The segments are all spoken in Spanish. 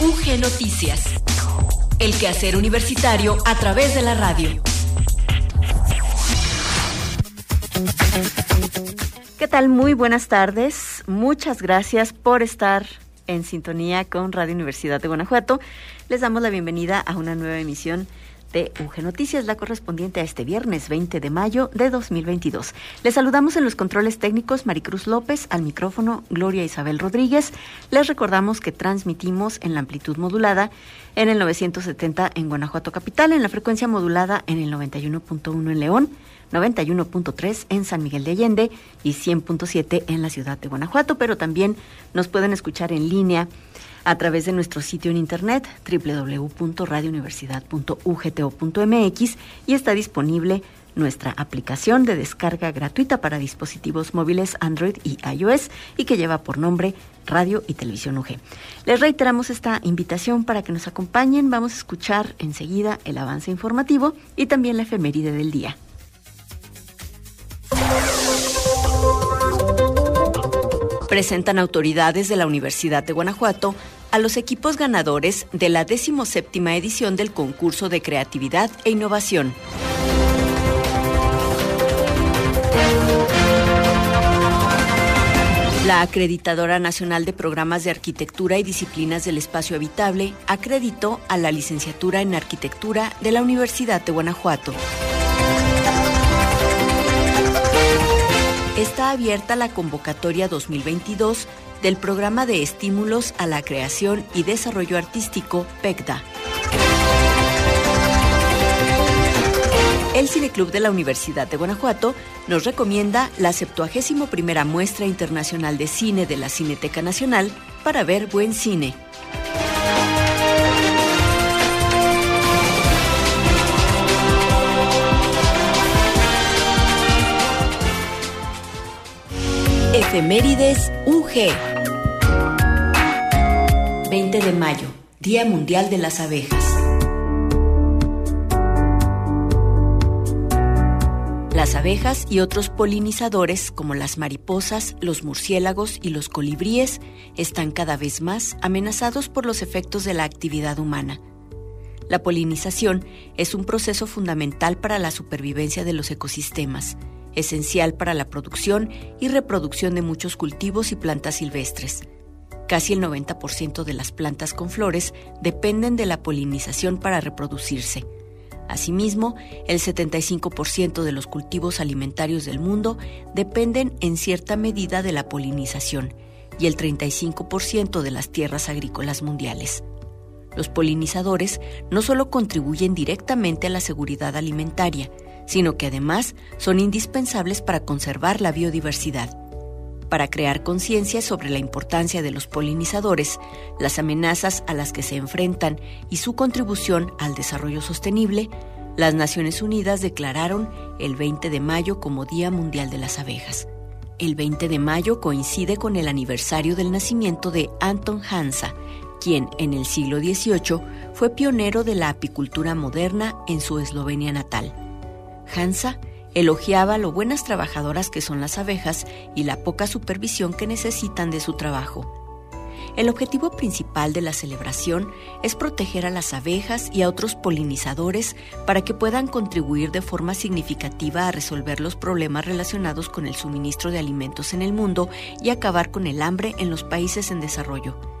UG Noticias. El quehacer universitario a través de la radio. ¿Qué tal? Muy buenas tardes. Muchas gracias por estar en sintonía con Radio Universidad de Guanajuato. Les damos la bienvenida a una nueva emisión UG Noticias, la correspondiente a este viernes 20 de mayo de 2022. Les saludamos en los controles técnicos Maricruz López, al micrófono Gloria Isabel Rodríguez. Les recordamos que transmitimos en la amplitud modulada en el 970 en Guanajuato Capital, en la frecuencia modulada en el 91.1 en León, 91.3 en San Miguel de Allende y 100.7 en la ciudad de Guanajuato, pero también nos pueden escuchar en línea a través de nuestro sitio en internet www.radiouniversidad.ugto.mx y está disponible nuestra aplicación de descarga gratuita para dispositivos móviles Android y iOS y que lleva por nombre Radio y Televisión UG. Les reiteramos esta invitación para que nos acompañen. Vamos a escuchar enseguida el avance informativo y también la efeméride del día. Presentan autoridades de la Universidad de Guanajuato a los equipos ganadores de la 17 edición del concurso de creatividad e innovación. La acreditadora nacional de programas de arquitectura y disciplinas del espacio habitable acreditó a la licenciatura en arquitectura de la Universidad de Guanajuato. Está abierta la convocatoria 2022 del Programa de Estímulos a la Creación y Desarrollo Artístico PECDA. El Cineclub de la Universidad de Guanajuato nos recomienda la 71 primera muestra internacional de cine de la Cineteca Nacional para ver buen cine. Efemérides UG. 20 de mayo, Día Mundial de las Abejas. Las abejas y otros polinizadores, como las mariposas, los murciélagos y los colibríes, están cada vez más amenazados por los efectos de la actividad humana. La polinización es un proceso fundamental para la supervivencia de los ecosistemas esencial para la producción y reproducción de muchos cultivos y plantas silvestres. Casi el 90% de las plantas con flores dependen de la polinización para reproducirse. Asimismo, el 75% de los cultivos alimentarios del mundo dependen en cierta medida de la polinización y el 35% de las tierras agrícolas mundiales. Los polinizadores no solo contribuyen directamente a la seguridad alimentaria, sino que además son indispensables para conservar la biodiversidad. Para crear conciencia sobre la importancia de los polinizadores, las amenazas a las que se enfrentan y su contribución al desarrollo sostenible, las Naciones Unidas declararon el 20 de mayo como Día Mundial de las Abejas. El 20 de mayo coincide con el aniversario del nacimiento de Anton Hansa, quien en el siglo XVIII fue pionero de la apicultura moderna en su Eslovenia natal. Hansa elogiaba lo buenas trabajadoras que son las abejas y la poca supervisión que necesitan de su trabajo. El objetivo principal de la celebración es proteger a las abejas y a otros polinizadores para que puedan contribuir de forma significativa a resolver los problemas relacionados con el suministro de alimentos en el mundo y acabar con el hambre en los países en desarrollo.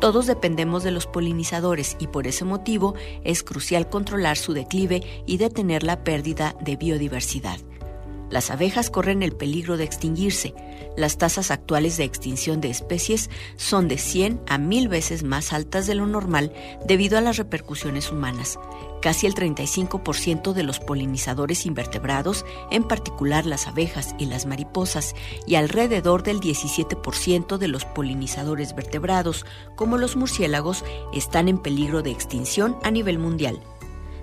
Todos dependemos de los polinizadores y por ese motivo es crucial controlar su declive y detener la pérdida de biodiversidad. Las abejas corren el peligro de extinguirse. Las tasas actuales de extinción de especies son de 100 a 1000 veces más altas de lo normal debido a las repercusiones humanas. Casi el 35% de los polinizadores invertebrados, en particular las abejas y las mariposas, y alrededor del 17% de los polinizadores vertebrados, como los murciélagos, están en peligro de extinción a nivel mundial.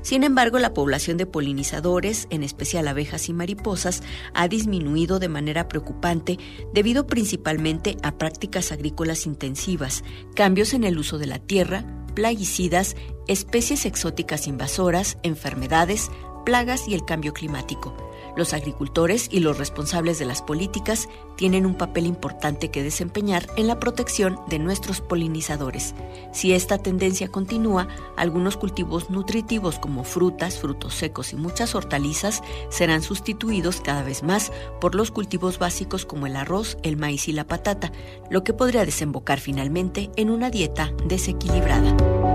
Sin embargo, la población de polinizadores, en especial abejas y mariposas, ha disminuido de manera preocupante debido principalmente a prácticas agrícolas intensivas, cambios en el uso de la tierra, plaguicidas, especies exóticas invasoras, enfermedades, plagas y el cambio climático. Los agricultores y los responsables de las políticas tienen un papel importante que desempeñar en la protección de nuestros polinizadores. Si esta tendencia continúa, algunos cultivos nutritivos como frutas, frutos secos y muchas hortalizas serán sustituidos cada vez más por los cultivos básicos como el arroz, el maíz y la patata, lo que podría desembocar finalmente en una dieta desequilibrada.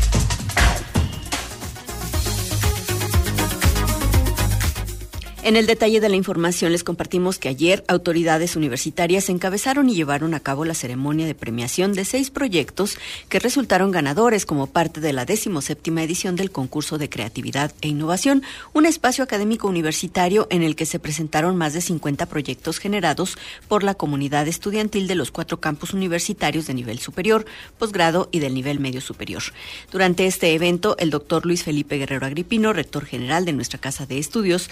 En el detalle de la información les compartimos que ayer autoridades universitarias encabezaron y llevaron a cabo la ceremonia de premiación de seis proyectos que resultaron ganadores como parte de la decimoséptima edición del concurso de creatividad e innovación, un espacio académico universitario en el que se presentaron más de 50 proyectos generados por la comunidad estudiantil de los cuatro campus universitarios de nivel superior, posgrado y del nivel medio superior. Durante este evento, el doctor Luis Felipe Guerrero Agripino, rector general de nuestra Casa de Estudios,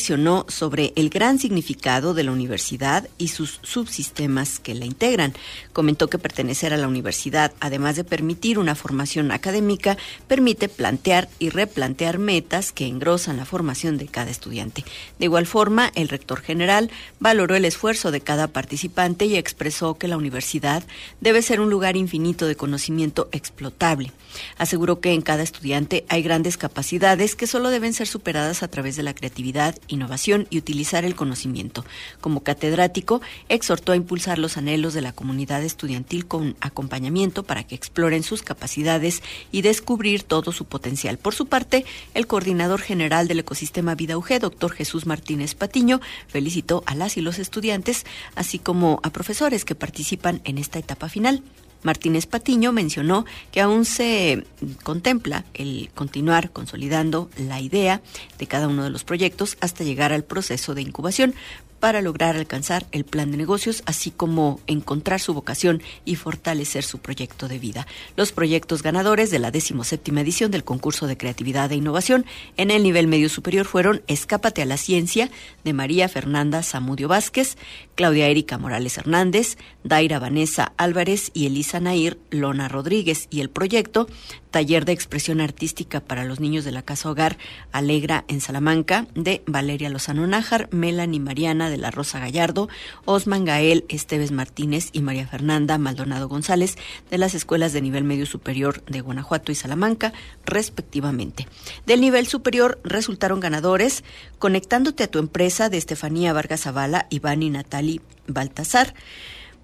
sobre el gran significado de la universidad y sus subsistemas que la integran. Comentó que pertenecer a la universidad, además de permitir una formación académica, permite plantear y replantear metas que engrosan la formación de cada estudiante. De igual forma, el rector general valoró el esfuerzo de cada participante y expresó que la universidad debe ser un lugar infinito de conocimiento explotable. Aseguró que en cada estudiante hay grandes capacidades que solo deben ser superadas a través de la creatividad innovación y utilizar el conocimiento. Como catedrático, exhortó a impulsar los anhelos de la comunidad estudiantil con acompañamiento para que exploren sus capacidades y descubrir todo su potencial. Por su parte, el coordinador general del ecosistema Vida UG, doctor Jesús Martínez Patiño, felicitó a las y los estudiantes, así como a profesores que participan en esta etapa final. Martínez Patiño mencionó que aún se contempla el continuar consolidando la idea de cada uno de los proyectos hasta llegar al proceso de incubación, para lograr alcanzar el plan de negocios, así como encontrar su vocación y fortalecer su proyecto de vida. Los proyectos ganadores de la 17 edición del concurso de creatividad e innovación en el nivel medio superior fueron Escápate a la ciencia de María Fernanda Zamudio Vázquez, Claudia Erika Morales Hernández, Daira Vanessa Álvarez y Elisa Nair Lona Rodríguez y el proyecto Taller de Expresión Artística para los Niños de la Casa Hogar Alegra en Salamanca de Valeria Lozano Nájar, Melanie Mariana de la Rosa Gallardo, Osman Gael Esteves Martínez y María Fernanda Maldonado González de las escuelas de nivel medio superior de Guanajuato y Salamanca, respectivamente. Del nivel superior resultaron ganadores Conectándote a tu empresa de Estefanía Vargas Zavala, Iván y Natali Baltasar.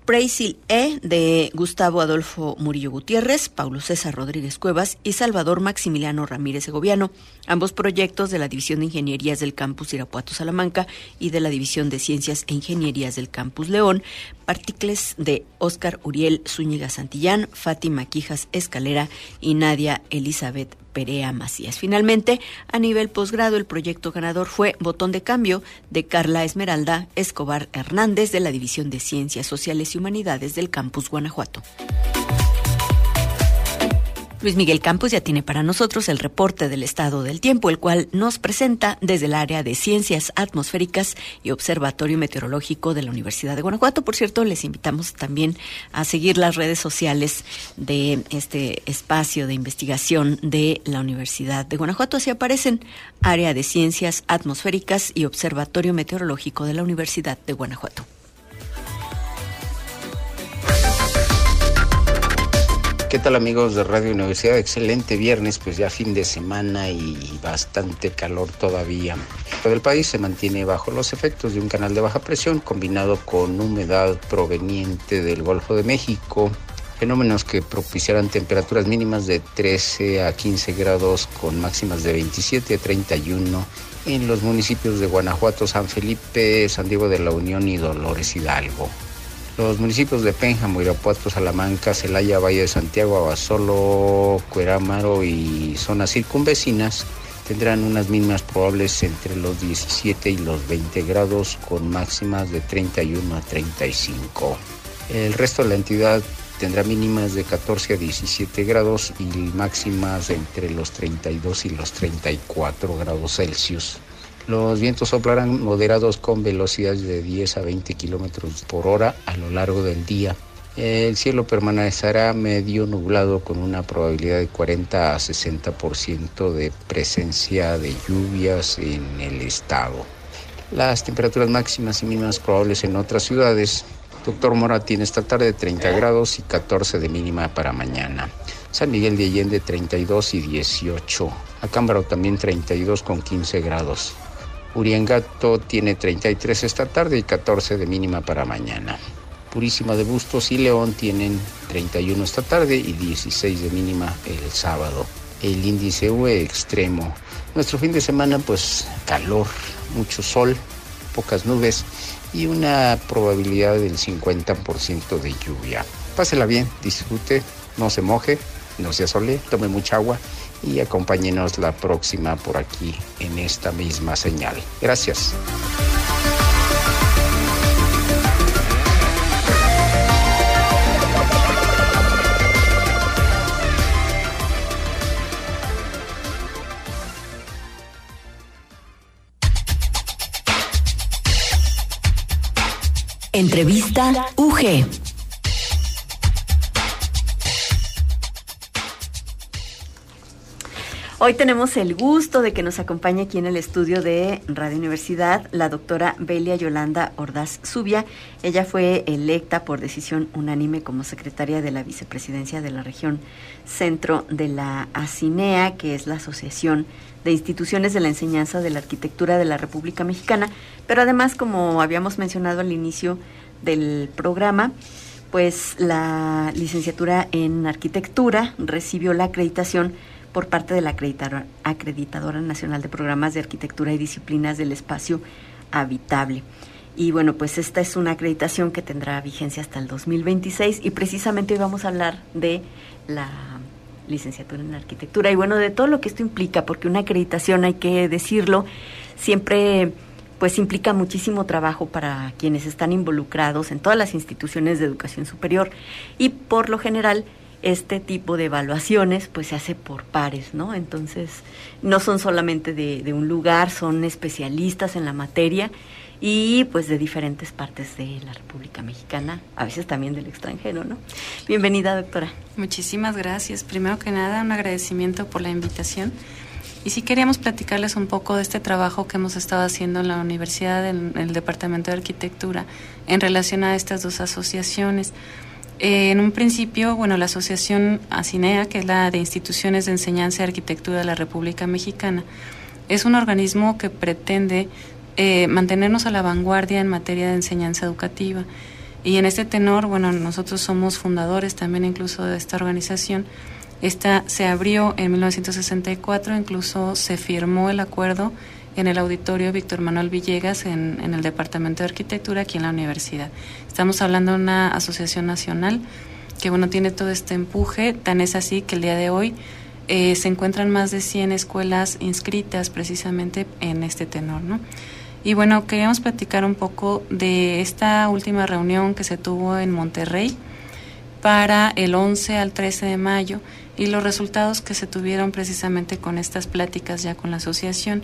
Preisil E de Gustavo Adolfo Murillo Gutiérrez, Paulo César Rodríguez Cuevas y Salvador Maximiliano Ramírez Segoviano, ambos proyectos de la División de Ingenierías del Campus Irapuato Salamanca y de la División de Ciencias e Ingenierías del Campus León, particles de Óscar Uriel Zúñiga Santillán, Fátima Quijas Escalera y Nadia Elizabeth Perea Macías. Finalmente, a nivel posgrado, el proyecto ganador fue Botón de Cambio de Carla Esmeralda Escobar Hernández de la División de Ciencias Sociales y Humanidades del Campus Guanajuato. Luis Miguel Campos ya tiene para nosotros el reporte del estado del tiempo, el cual nos presenta desde el área de ciencias atmosféricas y observatorio meteorológico de la Universidad de Guanajuato. Por cierto, les invitamos también a seguir las redes sociales de este espacio de investigación de la Universidad de Guanajuato. Así aparecen área de ciencias atmosféricas y observatorio meteorológico de la Universidad de Guanajuato. ¿Qué tal amigos de Radio Universidad? Excelente viernes, pues ya fin de semana y bastante calor todavía. Todo el país se mantiene bajo los efectos de un canal de baja presión combinado con humedad proveniente del Golfo de México, fenómenos que propiciarán temperaturas mínimas de 13 a 15 grados con máximas de 27 a 31 en los municipios de Guanajuato, San Felipe, San Diego de la Unión y Dolores Hidalgo. Los municipios de Pénjamo, Irapuato, Salamanca, Celaya, Valle de Santiago, Abasolo, Cuerámaro y zonas circunvecinas tendrán unas mínimas probables entre los 17 y los 20 grados con máximas de 31 a 35. El resto de la entidad tendrá mínimas de 14 a 17 grados y máximas entre los 32 y los 34 grados Celsius. Los vientos soplarán moderados con velocidades de 10 a 20 kilómetros por hora a lo largo del día. El cielo permanecerá medio nublado con una probabilidad de 40 a 60% de presencia de lluvias en el estado. Las temperaturas máximas y mínimas probables en otras ciudades Doctor Mora tiene esta tarde 30 grados y 14 de mínima para mañana. San Miguel de Allende 32 y 18. Acámbaro también 32 con 15 grados. Uriangato tiene 33 esta tarde y 14 de mínima para mañana. Purísima de Bustos y León tienen 31 esta tarde y 16 de mínima el sábado. El índice UE extremo. Nuestro fin de semana pues calor, mucho sol, pocas nubes y una probabilidad del 50% de lluvia. Pásela bien, disfrute, no se moje, no se asole, tome mucha agua y acompáñenos la próxima por aquí en esta misma señal. Gracias. Entrevista UG. Hoy tenemos el gusto de que nos acompañe aquí en el estudio de Radio Universidad la doctora Belia Yolanda Ordaz Zubia. Ella fue electa por decisión unánime como secretaria de la vicepresidencia de la región centro de la ACINEA, que es la Asociación de Instituciones de la Enseñanza de la Arquitectura de la República Mexicana, pero además, como habíamos mencionado al inicio del programa, pues la licenciatura en arquitectura recibió la acreditación por parte de la acreditadora, nacional de programas de arquitectura y disciplinas del espacio habitable. Y bueno, pues esta es una acreditación que tendrá vigencia hasta el 2026 y precisamente hoy vamos a hablar de la licenciatura en arquitectura y bueno, de todo lo que esto implica, porque una acreditación, hay que decirlo, siempre pues implica muchísimo trabajo para quienes están involucrados en todas las instituciones de educación superior y por lo general este tipo de evaluaciones pues se hace por pares, ¿no? Entonces no son solamente de, de un lugar, son especialistas en la materia y pues de diferentes partes de la República Mexicana, a veces también del extranjero, ¿no? Bienvenida, doctora. Muchísimas gracias. Primero que nada, un agradecimiento por la invitación. Y sí queríamos platicarles un poco de este trabajo que hemos estado haciendo en la universidad, en el Departamento de Arquitectura, en relación a estas dos asociaciones. Eh, en un principio, bueno, la asociación ACINEA, que es la de Instituciones de Enseñanza y Arquitectura de la República Mexicana, es un organismo que pretende eh, mantenernos a la vanguardia en materia de enseñanza educativa. Y en este tenor, bueno, nosotros somos fundadores también incluso de esta organización. Esta se abrió en 1964, incluso se firmó el acuerdo en el auditorio Víctor Manuel Villegas en, el Departamento de Arquitectura aquí en la universidad. Estamos hablando de una asociación nacional que bueno tiene todo este empuje, tan es así que el día de hoy eh, se encuentran más de 100 escuelas inscritas precisamente en este tenor, ¿no? Y bueno, queríamos platicar un poco de esta última reunión que se tuvo en Monterrey para el 11 al 13 de mayo y los resultados que se tuvieron precisamente con estas pláticas ya con la asociación.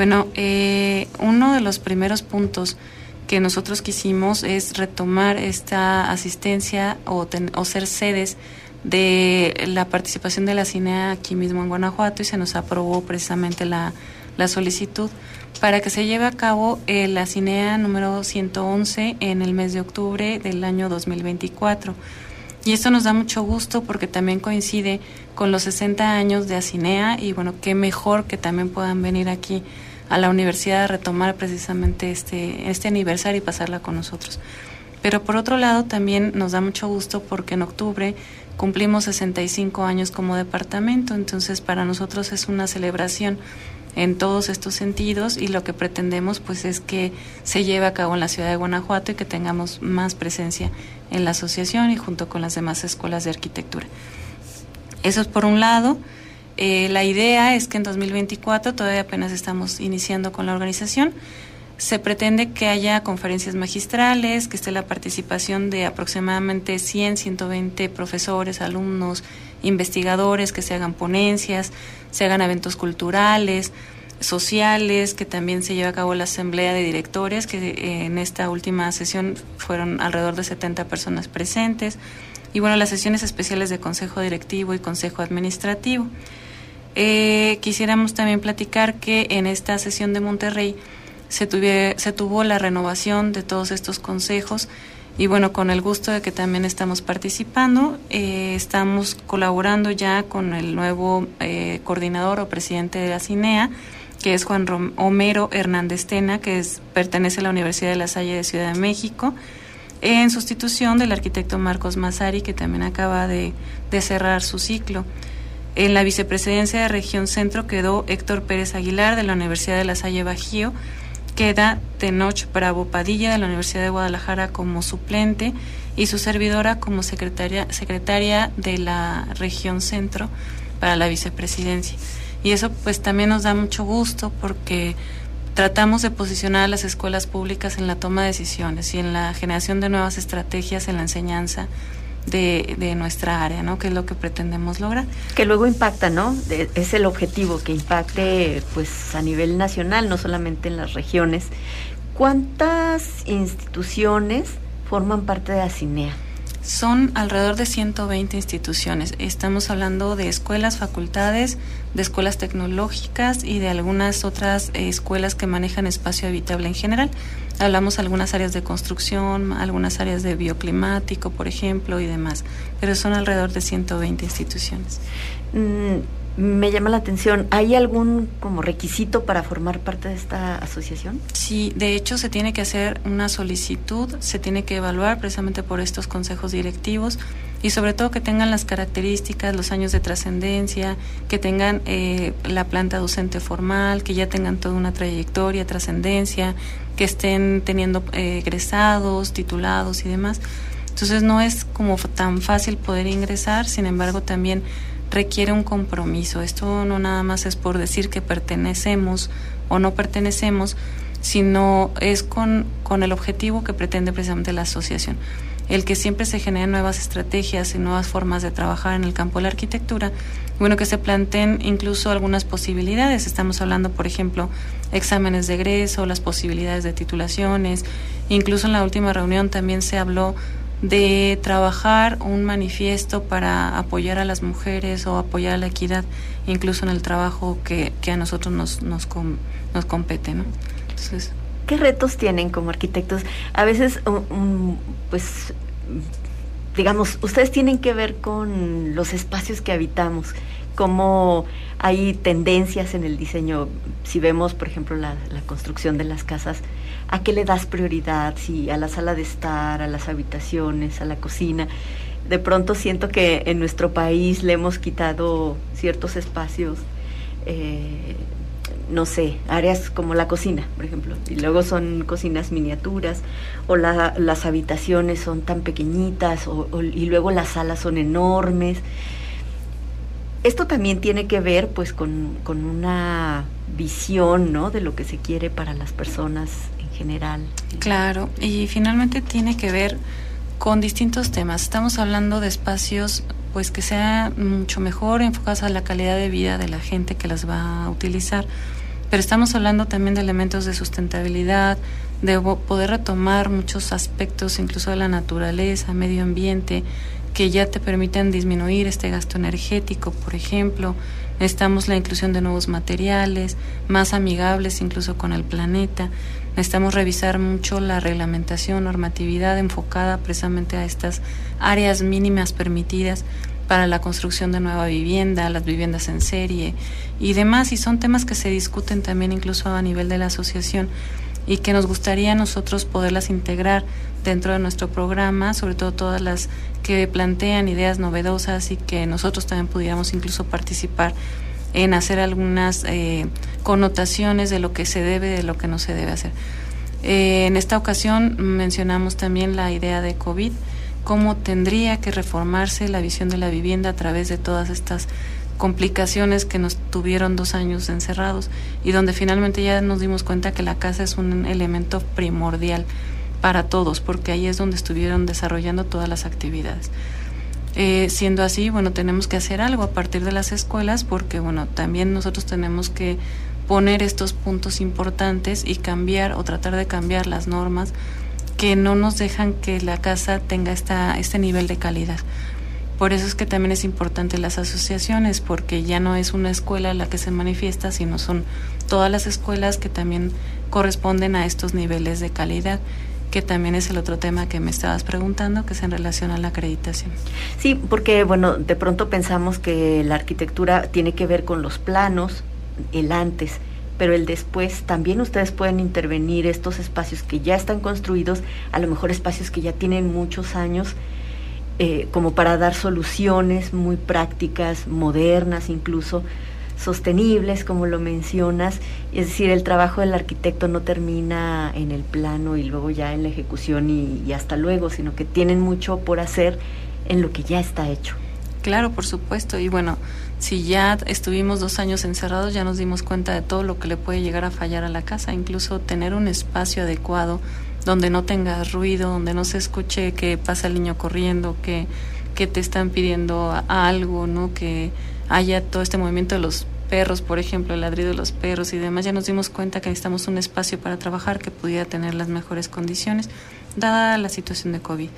Bueno, eh, uno de los primeros puntos que nosotros quisimos es retomar esta asistencia o, o ser sedes de la participación de la CINEA aquí mismo en Guanajuato y se nos aprobó precisamente la, la solicitud para que se lleve a cabo eh, la CINEA número 111 en el mes de octubre del año 2024. Y esto nos da mucho gusto porque también coincide con los 60 años de ACINEA y bueno, qué mejor que también puedan venir aquí a la universidad retomar precisamente este, este aniversario y pasarla con nosotros. Pero por otro lado también nos da mucho gusto porque en octubre cumplimos 65 años como departamento, entonces para nosotros es una celebración en todos estos sentidos y lo que pretendemos pues es que se lleve a cabo en la ciudad de Guanajuato y que tengamos más presencia en la asociación y junto con las demás escuelas de arquitectura. Eso es por un lado. Eh, la idea es que en 2024, todavía apenas estamos iniciando con la organización, se pretende que haya conferencias magistrales, que esté la participación de aproximadamente 100, 120 profesores, alumnos, investigadores, que se hagan ponencias, se hagan eventos culturales, sociales, que también se lleve a cabo la asamblea de directores, que eh, en esta última sesión fueron alrededor de 70 personas presentes, y bueno, las sesiones especiales de consejo directivo y consejo administrativo. Eh, quisiéramos también platicar que en esta sesión de Monterrey, se, se tuvo la renovación de todos estos consejos y bueno, con el gusto de que también estamos participando, eh, estamos colaborando ya con el nuevo eh, coordinador o presidente de la CINEA, que es Juan Homero Hernández Tena, que es, pertenece a la Universidad de La Salle de Ciudad de México, en sustitución del arquitecto Marcos Mazari, que también acaba de cerrar su ciclo. En la vicepresidencia de Región Centro quedó Héctor Pérez Aguilar de la Universidad de La Salle Bajío, queda Tenoch Bravo Padilla de la Universidad de Guadalajara como suplente y su servidora como secretaria, secretaria de la región centro para la vicepresidencia. Y eso pues también nos da mucho gusto porque tratamos de posicionar a las escuelas públicas en la toma de decisiones y en la generación de nuevas estrategias en la enseñanza de, nuestra área, ¿no? Que es lo que pretendemos lograr. Que luego impacta, ¿no? es el objetivo, que impacte pues a nivel nacional, no solamente en las regiones. ¿Cuántas instituciones forman parte de ACINEA? Son alrededor de 120 instituciones. Estamos hablando de escuelas, facultades, de escuelas tecnológicas y de algunas otras eh, escuelas que manejan espacio habitable en general. Hablamos algunas áreas de construcción, algunas áreas de bioclimático, por ejemplo, y demás, pero son alrededor de 120 instituciones. Mm, me llama la atención, ¿hay algún como requisito para formar parte de esta asociación? Sí, de hecho se tiene que hacer una solicitud, se tiene que evaluar precisamente por estos consejos directivos y sobre todo que tengan las características, los años de trascendencia, que tengan eh, la planta docente formal, que ya tengan toda una trayectoria, trascendencia, que estén teniendo eh, egresados, titulados y demás. Entonces no es como tan fácil poder ingresar, sin embargo también requiere un compromiso. Esto no nada más es por decir que pertenecemos o no pertenecemos, sino es con, con el objetivo que pretende precisamente la asociación el que siempre se generen nuevas estrategias y nuevas formas de trabajar en el campo de la arquitectura, bueno, que se planteen incluso algunas posibilidades. Estamos hablando, por ejemplo, exámenes de egreso, las posibilidades de titulaciones. Incluso en la última reunión también se habló de trabajar un manifiesto para apoyar a las mujeres o apoyar a la equidad, incluso en el trabajo que, que a nosotros nos, nos, nos compete. ¿no? Entonces, ¿Qué retos tienen como arquitectos? A veces, pues, digamos, ustedes tienen que ver con los espacios que habitamos, cómo hay tendencias en el diseño. Si vemos, por ejemplo, la, construcción de las casas, ¿a qué le das prioridad? Si a la sala de estar, a las habitaciones, a la cocina. De pronto siento que en nuestro país le hemos quitado ciertos espacios. Eh, no sé, áreas como la cocina, por ejemplo, y luego son cocinas miniaturas, o las habitaciones son tan pequeñitas, y luego las salas son enormes. Esto también tiene que ver pues con, con una visión, ¿no? De lo que se quiere para las personas en general. Claro, y finalmente tiene que ver con distintos temas. Estamos hablando de espacios pues que sean mucho mejor enfocados a la calidad de vida de la gente que las va a utilizar pero estamos hablando también de elementos de sustentabilidad, de poder retomar muchos aspectos incluso de la naturaleza, medio ambiente, que ya te permiten disminuir este gasto energético, por ejemplo. Necesitamos la inclusión de nuevos materiales, más amigables incluso con el planeta. Necesitamos revisar mucho la reglamentación, normatividad enfocada precisamente a estas áreas mínimas permitidas para la construcción de nueva vivienda, las viviendas en serie y demás. Y son temas que se discuten también incluso a nivel de la asociación y que nos gustaría a nosotros poderlas integrar dentro de nuestro programa, sobre todo todas las que plantean ideas novedosas y que nosotros también pudiéramos incluso participar en hacer algunas eh, connotaciones de lo que se debe, de lo que no se debe hacer. Eh, en esta ocasión mencionamos también la idea de COVID, cómo tendría que reformarse la visión de la vivienda a través de todas estas complicaciones que nos tuvieron dos años encerrados y donde finalmente ya nos dimos cuenta que la casa es un elemento primordial para todos, porque ahí es donde estuvieron desarrollando todas las actividades. Eh, siendo así, bueno, tenemos que hacer algo a partir de las escuelas, porque bueno, también nosotros tenemos que poner estos puntos importantes y cambiar o tratar de cambiar las normas que no nos dejan que la casa tenga esta, este nivel de calidad. Por eso es que también es importante las asociaciones, porque ya no es una escuela la que se manifiesta, sino son todas las escuelas que también corresponden a estos niveles de calidad que también es el otro tema que me estabas preguntando, que es en relación a la acreditación. Sí, porque bueno, de pronto pensamos que la arquitectura tiene que ver con los planos, el antes, pero el después también ustedes pueden intervenir estos espacios que ya están construidos, a lo mejor espacios que ya tienen muchos años, eh, como para dar soluciones muy prácticas, modernas incluso, sostenibles, como lo mencionas. Es decir, el trabajo del arquitecto no termina en el plano y luego ya en la ejecución y, hasta luego, sino que tienen mucho por hacer en lo que ya está hecho. Claro, por supuesto. Y bueno, si ya estuvimos dos años encerrados, ya nos dimos cuenta de todo lo que le puede llegar a fallar a la casa, incluso tener un espacio adecuado donde no tenga ruido, donde no se escuche que pasa el niño corriendo, que, que te están pidiendo algo, ¿no? Que haya todo este movimiento de los perros, por ejemplo, el ladrido de los perros y demás, ya nos dimos cuenta que necesitamos un espacio para trabajar que pudiera tener las mejores condiciones, dada la situación de COVID.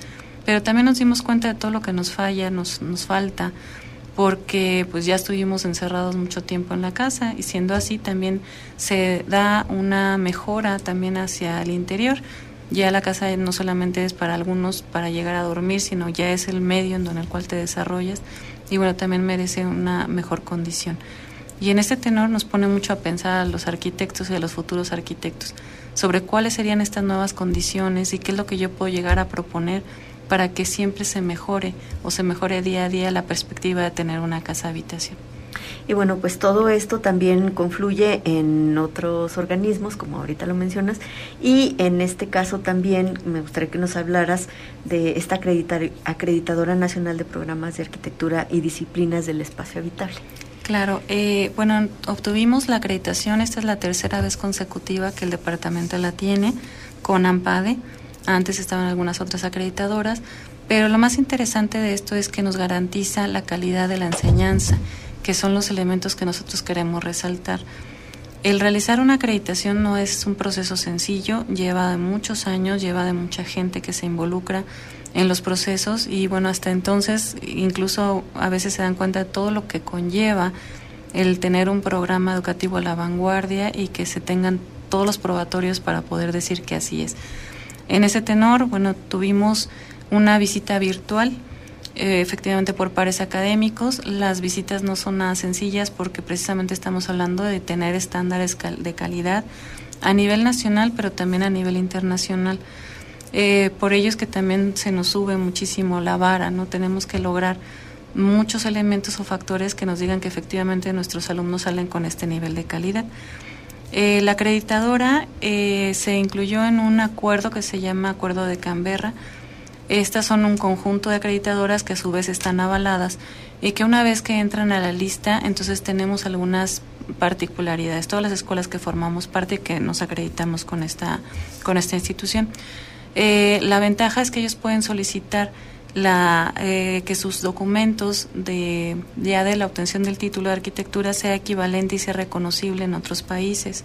Pero también nos dimos cuenta de todo lo que nos falla, nos, nos falta, porque pues ya estuvimos encerrados mucho tiempo en la casa y siendo así también se da una mejora también hacia el interior. Ya la casa no solamente es para algunos para llegar a dormir, sino ya es el medio en el cual te desarrollas y bueno, también merece una mejor condición. Y en este tenor nos pone mucho a pensar a los arquitectos y a los futuros arquitectos sobre cuáles serían estas nuevas condiciones y qué es lo que yo puedo llegar a proponer para que siempre se mejore o se mejore día a día la perspectiva de tener una casa habitación. Y bueno, pues todo esto también confluye en otros organismos, como ahorita lo mencionas, y en este caso también me gustaría que nos hablaras de esta acreditadora nacional de programas de arquitectura y disciplinas del espacio habitable. Claro, eh, bueno, obtuvimos la acreditación, esta es la tercera vez consecutiva que el departamento la tiene con AMPADE, antes estaban algunas otras acreditadoras, pero lo más interesante de esto es que nos garantiza la calidad de la enseñanza que son los elementos que nosotros queremos resaltar. El realizar una acreditación no es un proceso sencillo, lleva de muchos años, lleva de mucha gente que se involucra en los procesos y bueno, hasta entonces incluso a veces se dan cuenta de todo lo que conlleva el tener un programa educativo a la vanguardia y que se tengan todos los probatorios para poder decir que así es. En ese tenor, bueno, tuvimos una visita virtual eh, efectivamente por pares académicos. Las visitas no son nada sencillas porque precisamente estamos hablando de tener estándares de calidad a nivel nacional, pero también a nivel internacional. Eh, por ello es que también se nos sube muchísimo la vara, ¿no? Tenemos que lograr muchos elementos o factores que nos digan que efectivamente nuestros alumnos salen con este nivel de calidad. Eh, la acreditadora se incluyó en un acuerdo que se llama Acuerdo de Canberra, estas son un conjunto de acreditadoras que a su vez están avaladas y que una vez que entran a la lista, entonces tenemos algunas particularidades. Todas las escuelas que formamos parte que nos acreditamos con esta, con esta institución. Eh, la ventaja es que ellos pueden solicitar la, eh, que sus documentos de, ya de la obtención del título de arquitectura sea equivalente y sea reconocible en otros países.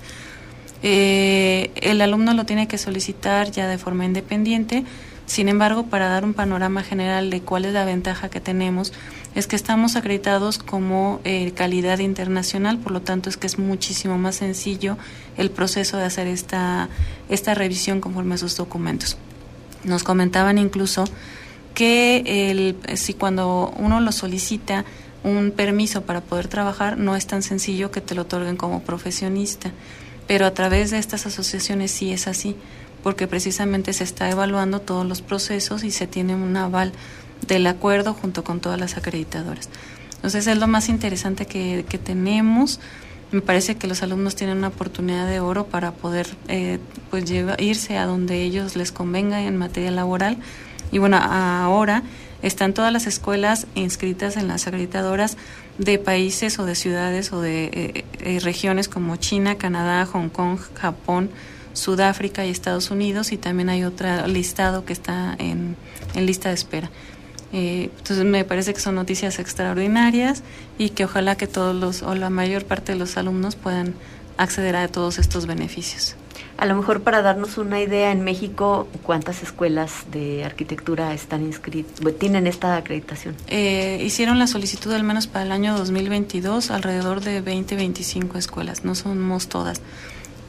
Eh, el alumno lo tiene que solicitar ya de forma independiente sin embargo, para dar un panorama general de cuál es la ventaja que tenemos, es que estamos acreditados como eh, calidad internacional, por lo tanto es que es muchísimo más sencillo el proceso de hacer esta, esta revisión conforme a sus documentos. Nos comentaban incluso que el, si cuando uno lo solicita un permiso para poder trabajar, no es tan sencillo que te lo otorguen como profesionista, pero a través de estas asociaciones sí es así porque precisamente se está evaluando todos los procesos y se tiene un aval del acuerdo junto con todas las acreditadoras. Entonces es lo más interesante que, tenemos. Me parece que los alumnos tienen una oportunidad de oro para poder eh, pues irse a donde ellos les convenga en materia laboral. Y bueno, ahora están todas las escuelas inscritas en las acreditadoras de países o de ciudades o de eh, eh, regiones como China, Canadá, Hong Kong, Japón, Sudáfrica y Estados Unidos y también hay otro listado que está en, lista de espera. Eh, entonces me parece que son noticias extraordinarias y que ojalá que todos los o la mayor parte de los alumnos puedan acceder a todos estos beneficios. A lo mejor para darnos una idea, en México, ¿cuántas escuelas de arquitectura están inscritas, tienen esta acreditación? Eh, hicieron la solicitud al menos para el año 2022, alrededor de 20, 25 escuelas, no somos todas.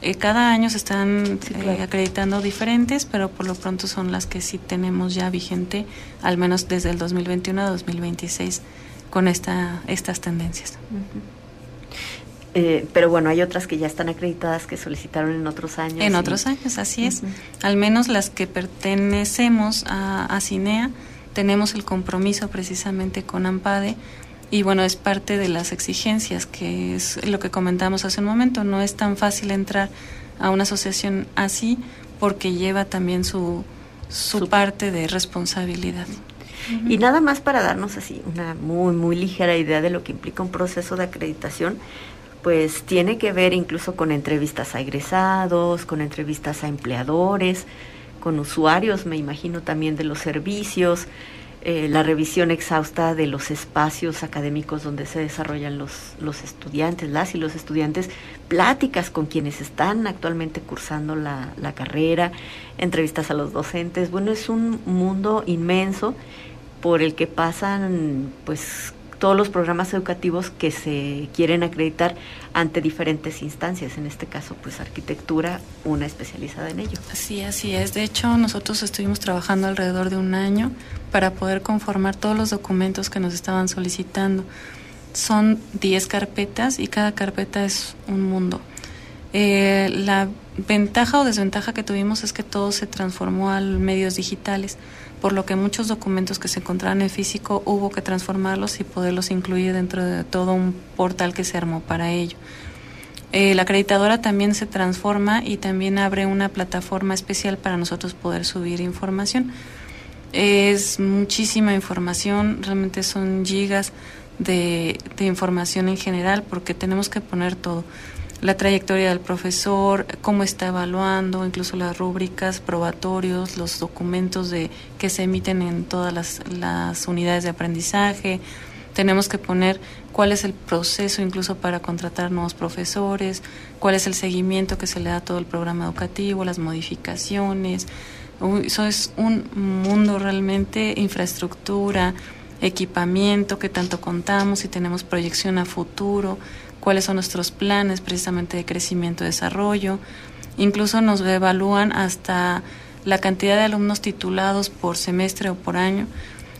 Eh, cada año se están eh, acreditando diferentes, pero por lo pronto son las que sí tenemos ya vigente, al menos desde el 2021 a 2026, con esta, estas tendencias. Eh, pero bueno, hay otras que ya están acreditadas que solicitaron en otros años. En otros años, así es. Al menos las que pertenecemos a, a CINEA, tenemos el compromiso precisamente con AMPADE y bueno, es parte de las exigencias, que es lo que comentamos hace un momento. No es tan fácil entrar a una asociación así porque lleva también su, su, parte de responsabilidad. Y nada más para darnos así una muy, muy ligera idea de lo que implica un proceso de acreditación, pues tiene que ver incluso con entrevistas a egresados, con entrevistas a empleadores, con usuarios, me imagino también de los servicios, eh, la revisión exhausta de los espacios académicos donde se desarrollan los, los estudiantes, las y los estudiantes, pláticas con quienes están actualmente cursando la, la carrera, entrevistas a los docentes. Bueno, es un mundo inmenso por el que pasan pues todos los programas educativos que se quieren acreditar ante diferentes instancias, en este caso pues arquitectura, una especializada en ello. Sí, así es. De hecho, nosotros estuvimos trabajando alrededor de un año para poder conformar todos los documentos que nos estaban solicitando. Son 10 carpetas y cada carpeta es un mundo. Eh, la ventaja o desventaja que tuvimos es que todo se transformó a medios digitales por lo que muchos documentos que se encontraban en físico hubo que transformarlos y poderlos incluir dentro de todo un portal que se armó para ello. Eh, la acreditadora también se transforma y también abre una plataforma especial para nosotros poder subir información. Es muchísima información, realmente son gigas de, de información en general porque tenemos que poner todo la trayectoria del profesor, cómo está evaluando, incluso las rúbricas, probatorios, los documentos de que se emiten en todas las, las unidades de aprendizaje. Tenemos que poner cuál es el proceso incluso para contratar nuevos profesores, cuál es el seguimiento que se le da a todo el programa educativo, las modificaciones. Eso es un mundo realmente, infraestructura, equipamiento que tanto contamos y tenemos proyección a futuro cuáles son nuestros planes precisamente de crecimiento y desarrollo. Incluso nos evalúan hasta la cantidad de alumnos titulados por semestre o por año.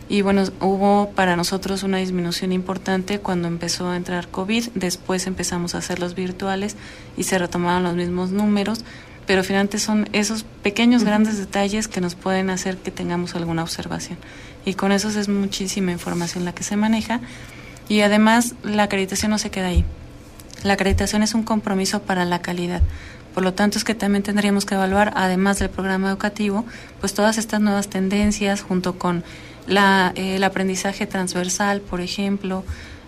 Y bueno, hubo para nosotros una disminución importante cuando empezó a entrar COVID. Después empezamos a hacerlos virtuales y se retomaron los mismos números. Pero finalmente son esos pequeños, grandes detalles que nos pueden hacer que tengamos alguna observación. Y con eso es muchísima información la que se maneja. Y además la acreditación no se queda ahí. La acreditación es un compromiso para la calidad. Por lo tanto, es que también tendríamos que evaluar, además del programa educativo, pues todas estas nuevas tendencias junto con la, eh, el aprendizaje transversal, por ejemplo,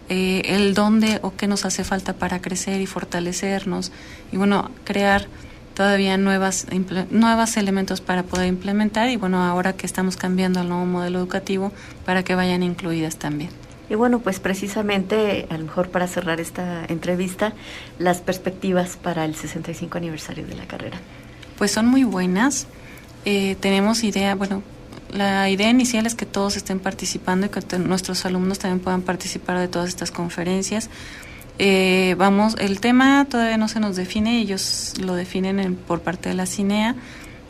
eh, el dónde o qué nos hace falta para crecer y fortalecernos, y bueno, crear todavía nuevas nuevos elementos para poder implementar y bueno, ahora que estamos cambiando al nuevo modelo educativo, para que vayan incluidas también. Y bueno, pues precisamente, a lo mejor para cerrar esta entrevista, las perspectivas para el 65 aniversario de la carrera. Pues son muy buenas. Eh, tenemos idea, bueno, la idea inicial es que todos estén participando y que nuestros alumnos también puedan participar de todas estas conferencias. Eh, vamos, el tema todavía no se nos define, ellos lo definen por parte de la CINEA,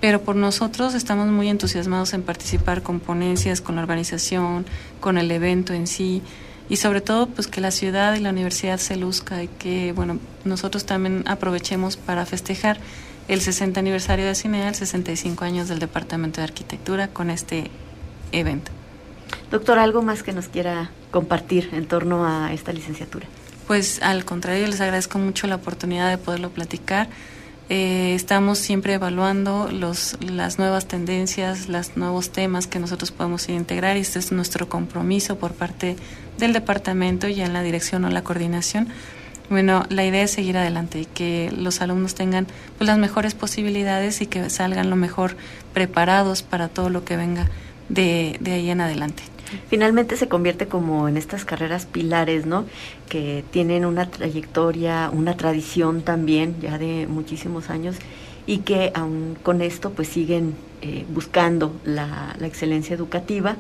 pero por nosotros estamos muy entusiasmados en participar con ponencias, con la organización, con el evento en sí y sobre todo pues que la ciudad y la universidad se luzca y que bueno nosotros también aprovechemos para festejar el 60 aniversario de CINEA, el 65 años del Departamento de Arquitectura con este evento. Doctor, ¿algo más que nos quiera compartir en torno a esta licenciatura? Pues al contrario, les agradezco mucho la oportunidad de poderlo platicar Eh, estamos siempre evaluando los, las nuevas tendencias, los nuevos temas que nosotros podemos integrar y este es nuestro compromiso por parte del departamento y en la dirección o la coordinación. Bueno, la idea es seguir adelante y que los alumnos tengan pues, las mejores posibilidades y que salgan lo mejor preparados para todo lo que venga de, de ahí en adelante finalmente se convierte como en estas carreras pilares, ¿no? Que tienen una trayectoria, una tradición también ya de muchísimos años y que aún con esto pues siguen eh, buscando la, la, excelencia educativa.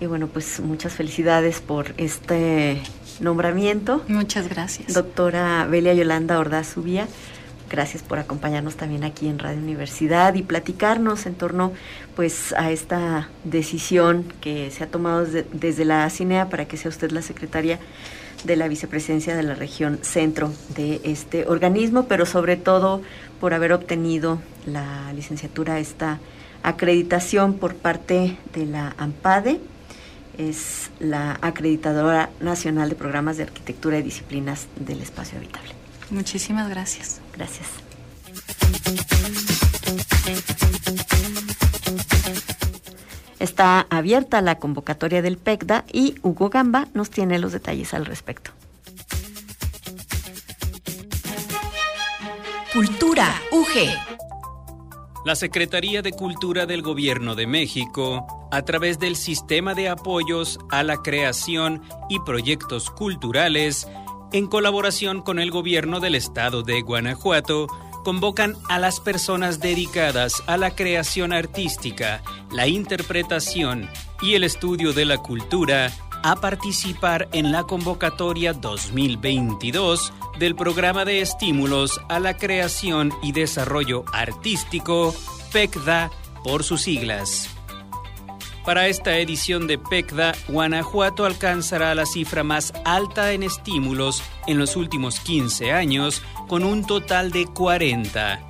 Y bueno, pues muchas felicidades por este nombramiento. Muchas gracias. Doctora Belia Yolanda Ordaz Subía. Gracias por acompañarnos también aquí en Radio Universidad y platicarnos en torno pues a esta decisión que se ha tomado desde, la CINEA para que sea usted la secretaria de la vicepresidencia de la región centro de este organismo, pero sobre todo por haber obtenido la licenciatura, esta acreditación por parte de la AMPADE, es la acreditadora nacional de programas de arquitectura y disciplinas del espacio habitable. Muchísimas gracias. Gracias. Está abierta la convocatoria del PECDA y Hugo Gamba nos tiene los detalles al respecto. Cultura UG. La Secretaría de Cultura del Gobierno de México, a través del Sistema de Apoyos a la Creación y Proyectos Culturales, en colaboración con el gobierno del estado de Guanajuato, convocan a las personas dedicadas a la creación artística, la interpretación y el estudio de la cultura a participar en la convocatoria 2022 del programa de estímulos a la creación y desarrollo artístico, PECDA por sus siglas. Para esta edición de PECDA, Guanajuato alcanzará la cifra más alta en estímulos en los últimos 15 años, con un total de 40.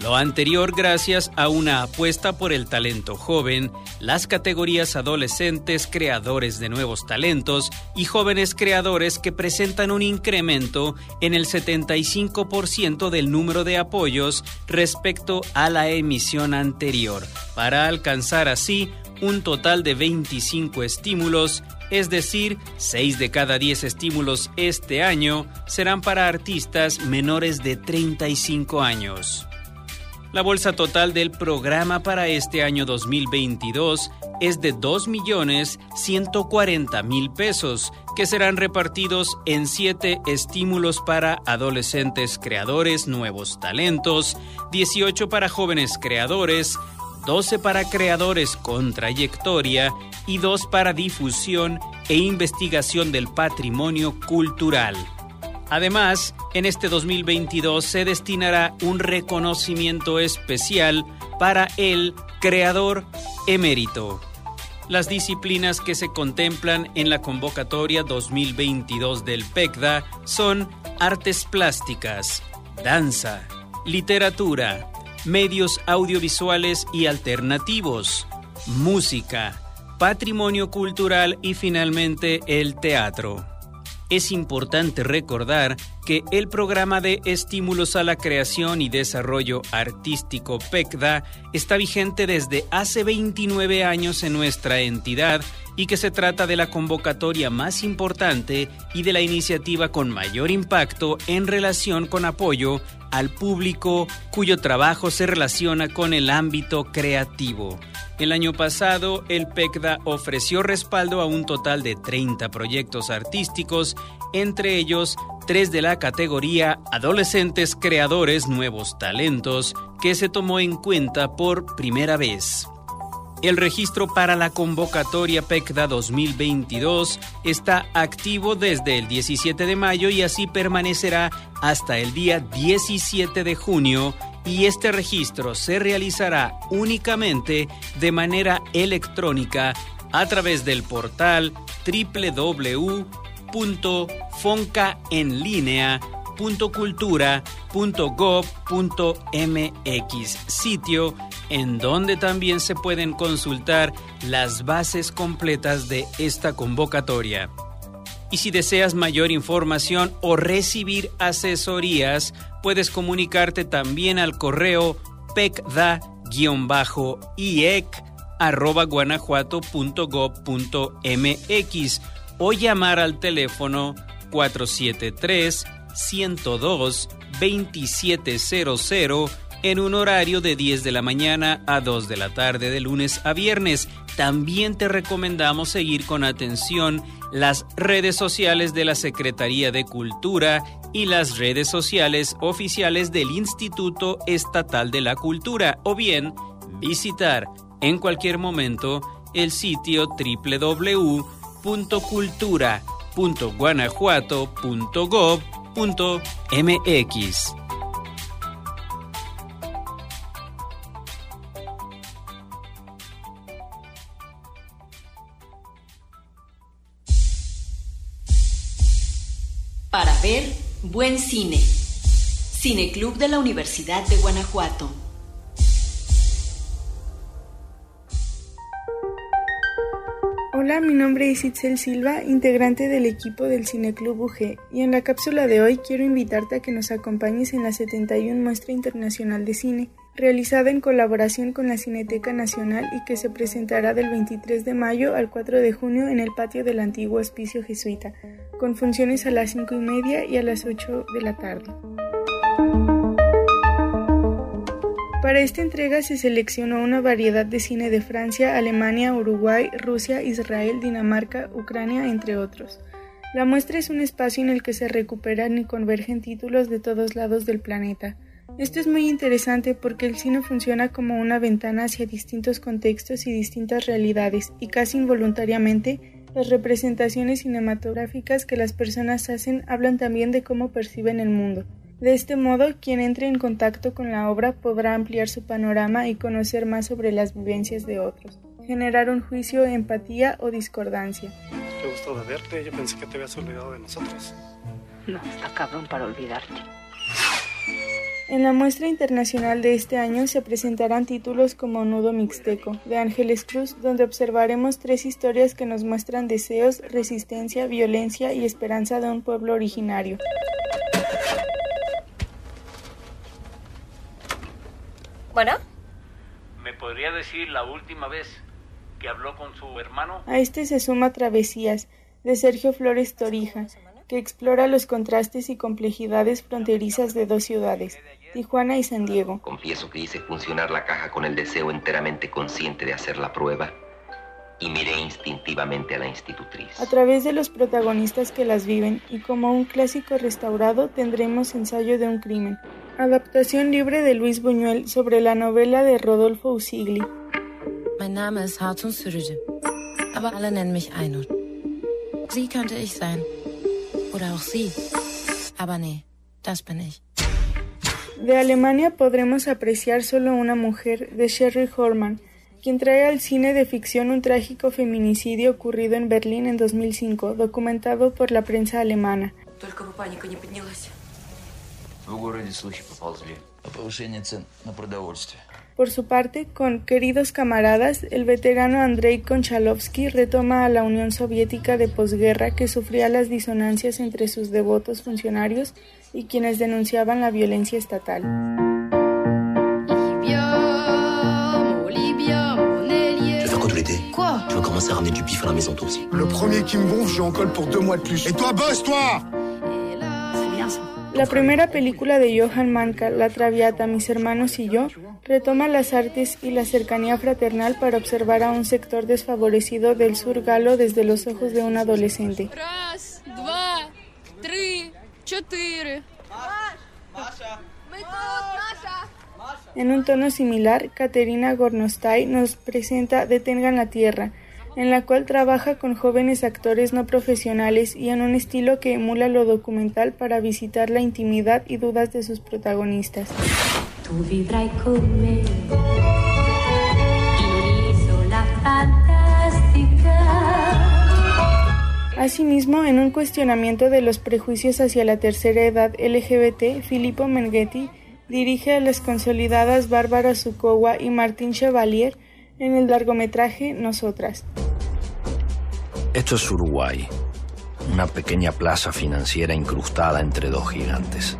Lo anterior gracias a una apuesta por el talento joven, las categorías adolescentes creadores de nuevos talentos y jóvenes creadores que presentan un incremento en el 75% del número de apoyos respecto a la emisión anterior, para alcanzar así un total de 25 estímulos, es decir, 6 de cada 10 estímulos este año serán para artistas menores de 35 años. La bolsa total del programa para este año 2022 es de 2.140.000 pesos, que serán repartidos en 7 estímulos para adolescentes creadores, nuevos talentos, 18 para jóvenes creadores, 12 para creadores con trayectoria y 2 para difusión e investigación del patrimonio cultural. Además, en este 2022 se destinará un reconocimiento especial para el creador emérito. Las disciplinas que se contemplan en la convocatoria 2022 del PECDA son artes plásticas, danza, literatura, medios audiovisuales y alternativos, música, patrimonio cultural y finalmente el teatro. Es importante recordar que el programa de estímulos a la creación y desarrollo artístico PECDA está vigente desde hace 29 años en nuestra entidad y que se trata de la convocatoria más importante y de la iniciativa con mayor impacto en relación con apoyo al público cuyo trabajo se relaciona con el ámbito creativo. El año pasado, el PECDA ofreció respaldo a un total de 30 proyectos artísticos, entre ellos tres de la categoría Adolescentes Creadores Nuevos Talentos, que se tomó en cuenta por primera vez. El registro para la convocatoria PECDA 2022 está activo desde el 17 de mayo y así permanecerá hasta el día 17 de junio y este registro se realizará únicamente de manera electrónica a través del portal www.foncaenlinea.cultura.gov.mx, sitio en donde también se pueden consultar las bases completas de esta convocatoria. Y si deseas mayor información o recibir asesorías, puedes comunicarte también al correo pecda-iec arroba guanajuato.gov.mx o llamar al teléfono 473 102 2700 en un horario de 10 de la mañana a 2 de la tarde de lunes a viernes. También te recomendamos seguir con atención las redes sociales de la Secretaría de Cultura y las redes sociales oficiales del Instituto Estatal de la Cultura o bien visitar en cualquier momento el sitio www.cultura.guanajuato.gov.mx. Para ver buen cine. Cineclub de la Universidad de Guanajuato. Hola, mi nombre es Itzel Silva, integrante del equipo del Cineclub UG, y en la cápsula de hoy quiero invitarte a que nos acompañes en la 71 Muestra Internacional de Cine, realizada en colaboración con la Cineteca Nacional y que se presentará del 23 de mayo al 4 de junio en el patio del antiguo hospicio jesuita, con funciones a las 5 y media y a las 8 de la tarde. Para esta entrega se seleccionó una variedad de cine de Francia, Alemania, Uruguay, Rusia, Israel, Dinamarca, Ucrania, entre otros. La muestra es un espacio en el que se recuperan y convergen títulos de todos lados del planeta. Esto es muy interesante porque el cine funciona como una ventana hacia distintos contextos y distintas realidades, y casi involuntariamente, las representaciones cinematográficas que las personas hacen hablan también de cómo perciben el mundo. De este modo, quien entre en contacto con la obra podrá ampliar su panorama y conocer más sobre las vivencias de otros, generar un juicio, empatía o discordancia. Qué gusto de verte, yo pensé que te habías olvidado de nosotros. No, está cabrón para olvidarte. En la muestra internacional de este año se presentarán títulos como Nudo Mixteco, de Ángeles Cruz, donde observaremos tres historias que nos muestran deseos, resistencia, violencia y esperanza de un pueblo originario. Bueno. ¿Me podría decir la última vez que habló con su hermano? A este se suma Travesías, de Sergio Flores Torija, que explora los contrastes y complejidades fronterizas de dos ciudades, Tijuana y San Diego. Confieso que hice funcionar la caja con el deseo enteramente consciente de hacer la prueba y miré instintivamente a la institutriz. A través de los protagonistas que las viven y como un clásico restaurado tendremos ensayo de un crimen, Adaptación libre de Luis Buñuel sobre la novela de Rodolfo Usigli. Mein Name ist Hartun Sürücü, aber alle nennen mich. Sie könnte ich sein. Oder auch sie. Aber nee, das bin ich. De Alemania podremos apreciar solo una mujer de Sherry Horman, quien trae al cine de ficción un trágico feminicidio ocurrido en Berlín en 2005, documentado por la prensa alemana. Только бы паника не поднялась. Por su parte, con Queridos camaradas, el veterano Andrei Konchalovsky retoma a la Unión Soviética de posguerra que sufría las disonancias entre sus devotos funcionarios y quienes denunciaban la violencia estatal. Commencer à ramener du pif à la maison toi aussi. Le premier qui me gonfle, je en colle pour deux mois de plus. Et toi, bosse, toi La primera película de Johan Manka, La Traviata, Mis hermanos y yo, retoma las artes y la cercanía fraternal para observar a un sector desfavorecido del sur galo desde los ojos de un adolescente. En un tono similar, Katerina Gornostai nos presenta Detengan la Tierra, en la cual trabaja con jóvenes actores no profesionales y en un estilo que emula lo documental para visitar la intimidad y dudas de sus protagonistas. Asimismo, en un cuestionamiento de los prejuicios hacia la tercera edad LGBT, Filippo Menghetti dirige a las consolidadas Bárbara Sukowa y Martín Chevalier en el largometraje Nosotras. Esto es Uruguay. una pequeña plaza financiera incrustada entre dos gigantes.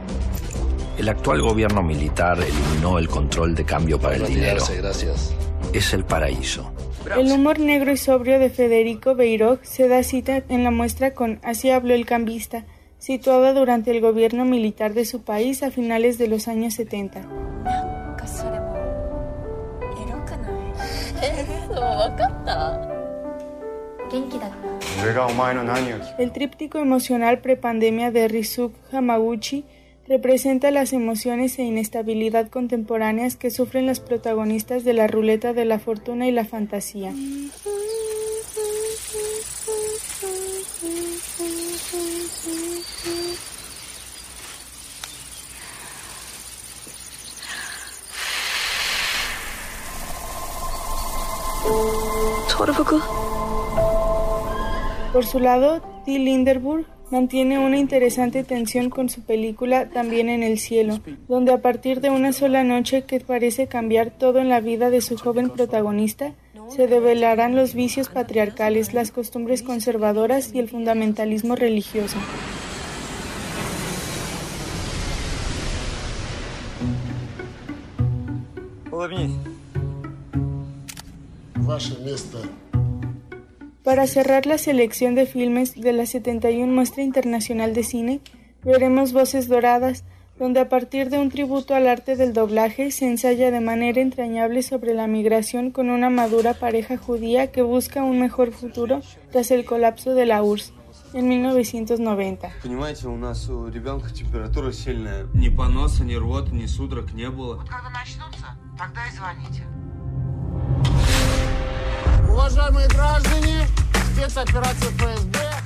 El actual gobierno militar eliminó el control de cambio para el dinero. Gracias. Es el paraíso. El humor negro y sobrio de Federico Beiró se da cita en la muestra con Así habló el cambista, situada durante el gobierno militar de su país a finales de los años 70. El tríptico emocional prepandemia de Rizuk Hamaguchi representa las emociones e inestabilidad contemporáneas que sufren las protagonistas de la ruleta de la fortuna y la fantasía. Por su lado, T. Linderburg mantiene una interesante tensión con su película También en el cielo, donde a partir de una sola noche que parece cambiar todo en la vida de su joven protagonista, se develarán los vicios patriarcales, las costumbres conservadoras y el fundamentalismo religioso. Para cerrar la selección de filmes de la 71 Muestra Internacional de Cine, veremos Voces Doradas, donde a partir de un tributo al arte del doblaje se ensaya de manera entrañable sobre la migración con una madura pareja judía que busca un mejor futuro tras el colapso de la URSS en 1990.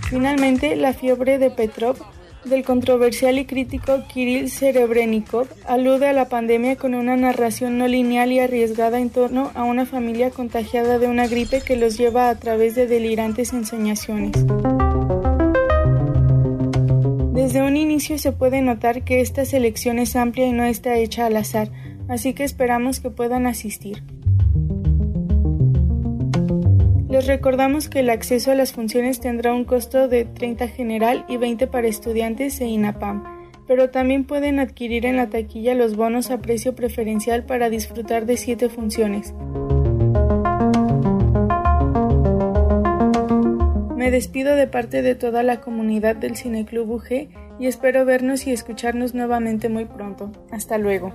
Finalmente, la fiebre de Petrov del controversial y crítico Kirill Serebrennikov alude a la pandemia con una narración no lineal y arriesgada en torno a una familia contagiada de una gripe que los lleva a través de delirantes ensoñaciones. Desde un inicio se puede notar que esta selección es amplia y no está hecha al azar, así que esperamos que puedan asistir. Les recordamos que el acceso a las funciones tendrá un costo de 30 general y 20 para estudiantes e INAPAM, pero también pueden adquirir en la taquilla los bonos a precio preferencial para disfrutar de 7 funciones. Me despido de parte de toda la comunidad del Cineclub UG y espero vernos y escucharnos nuevamente muy pronto. Hasta luego.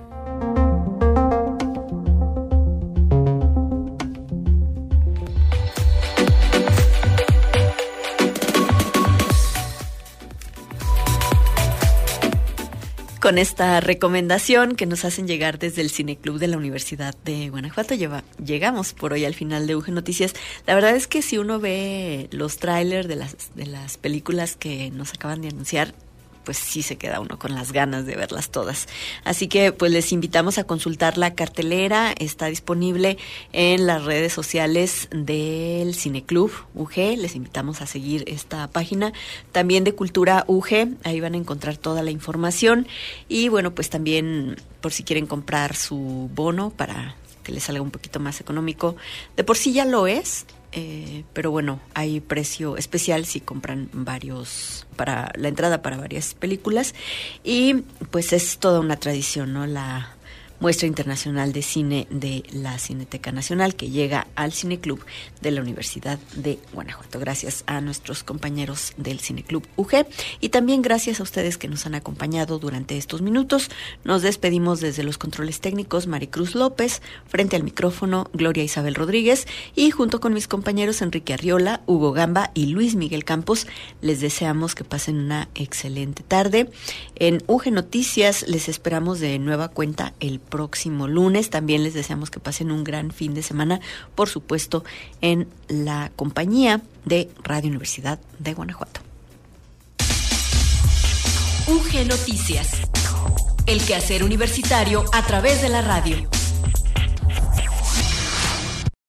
Con esta recomendación que nos hacen llegar desde el Cineclub de la Universidad de Guanajuato. llegamos por hoy al final de UG Noticias. La verdad es que si uno ve los trailers de las, de las películas que nos acaban de anunciar, pues sí se queda uno con las ganas de verlas todas. Así que pues les invitamos a consultar la cartelera, está disponible en las redes sociales del Cineclub UG, les invitamos a seguir esta página, también de Cultura UG, ahí van a encontrar toda la información. Y bueno, pues también por si quieren comprar su bono para que les salga un poquito más económico, de por sí ya lo es, eh, pero bueno, hay precio especial si compran varios para la entrada para varias películas y pues es toda una tradición, ¿no? La muestra internacional de cine de la Cineteca Nacional que llega al Cineclub de la Universidad de Guanajuato. Gracias a nuestros compañeros del Cineclub UG y también gracias a ustedes que nos han acompañado durante estos minutos. Nos despedimos desde los controles técnicos Maricruz López, frente al micrófono Gloria Isabel Rodríguez y junto con mis compañeros Enrique Arriola, Hugo Gamba y Luis Miguel Campos les deseamos que pasen una excelente tarde. En UG Noticias les esperamos de nueva cuenta el próximo lunes. También les deseamos que pasen un gran fin de semana, por supuesto, en la compañía de Radio Universidad de Guanajuato. UG Noticias. El quehacer universitario a través de la radio.